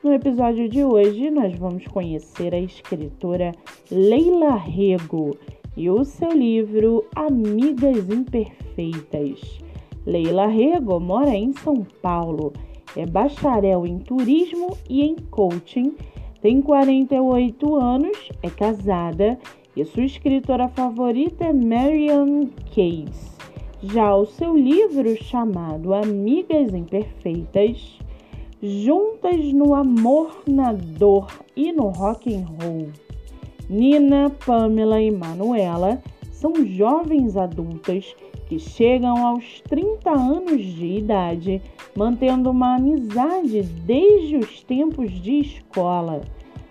No episódio de hoje, nós vamos conhecer a escritora Leila Rego e o seu livro Amigas Imperfeitas. Leila Rego mora em São Paulo, é bacharel em turismo e em coaching, tem 48 anos, é casada e sua escritora favorita é Marian Case. Já o seu livro chamado Amigas Imperfeitas juntas no amor, na dor e no rock and roll. Nina, Pamela e Manuela são jovens adultas que chegam aos 30 anos de idade, mantendo uma amizade desde os tempos de escola.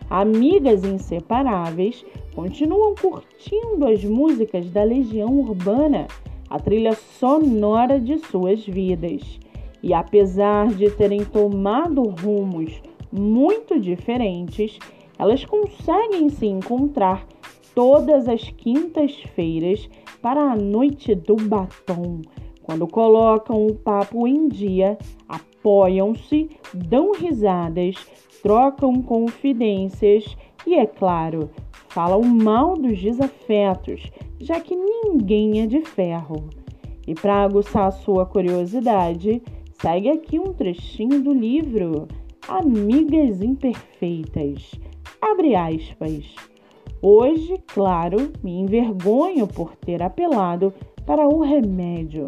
Amigas inseparáveis, continuam curtindo as músicas da Legião Urbana, a trilha sonora de suas vidas. E apesar de terem tomado rumos muito diferentes, elas conseguem se encontrar todas as quintas-feiras para a noite do batom. Quando colocam o papo em dia, apoiam-se, dão risadas, trocam confidências e, é claro, falam mal dos desafetos, já que ninguém é de ferro. E para aguçar sua curiosidade, Segue aqui um trechinho do livro Amigas Imperfeitas. Abre aspas. Hoje, claro, me envergonho por ter apelado para o remédio,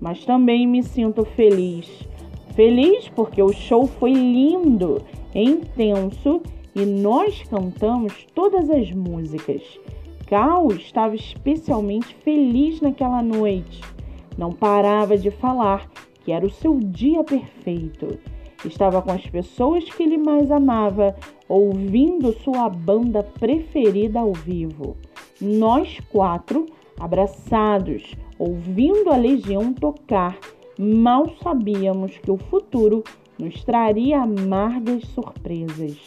mas também me sinto feliz. Feliz porque o show foi lindo, intenso e nós cantamos todas as músicas. Cal estava especialmente feliz naquela noite. Não parava de falar que era o seu dia perfeito. Estava com as pessoas que ele mais amava, ouvindo sua banda preferida ao vivo. Nós quatro, abraçados, ouvindo a legião tocar, mal sabíamos que o futuro nos traria amargas surpresas.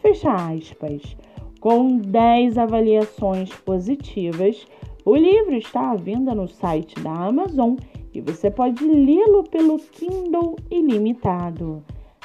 Fecha aspas. Com 10 avaliações positivas, o livro está à venda no site da Amazon e você pode lê-lo pelo Kindle ilimitado.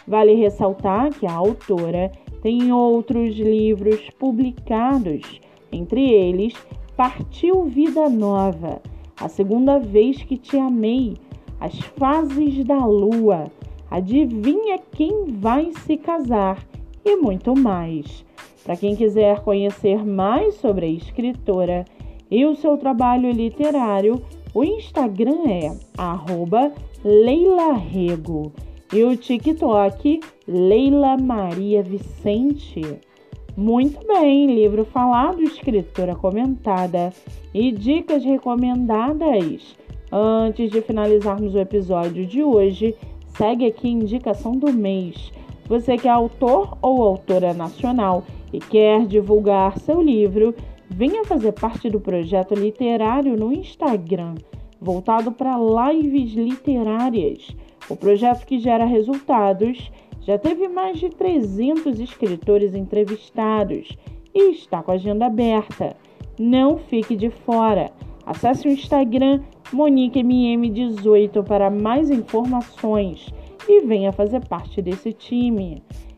Vale ressaltar que a autora tem outros livros publicados, entre eles Partiu Vida Nova, A Segunda Vez que Te Amei, As Fases da Lua, Adivinha Quem Vai Se Casar e muito mais. Para quem quiser conhecer mais sobre a escritora e o seu trabalho literário, o Instagram é @leila_rego e o TikTok Leila Maria Vicente. Muito bem, livro falado, escritora comentada e dicas recomendadas. Antes de finalizarmos o episódio de hoje, segue aqui a indicação do mês. Você que é autor ou autora nacional e quer divulgar seu livro, Venha fazer parte do projeto literário no Instagram, voltado para lives literárias. O projeto que gera resultados já teve mais de 300 escritores entrevistados e está com a agenda aberta. Não fique de fora. Acesse o Instagram MoniqueMM18 para mais informações e venha fazer parte desse time.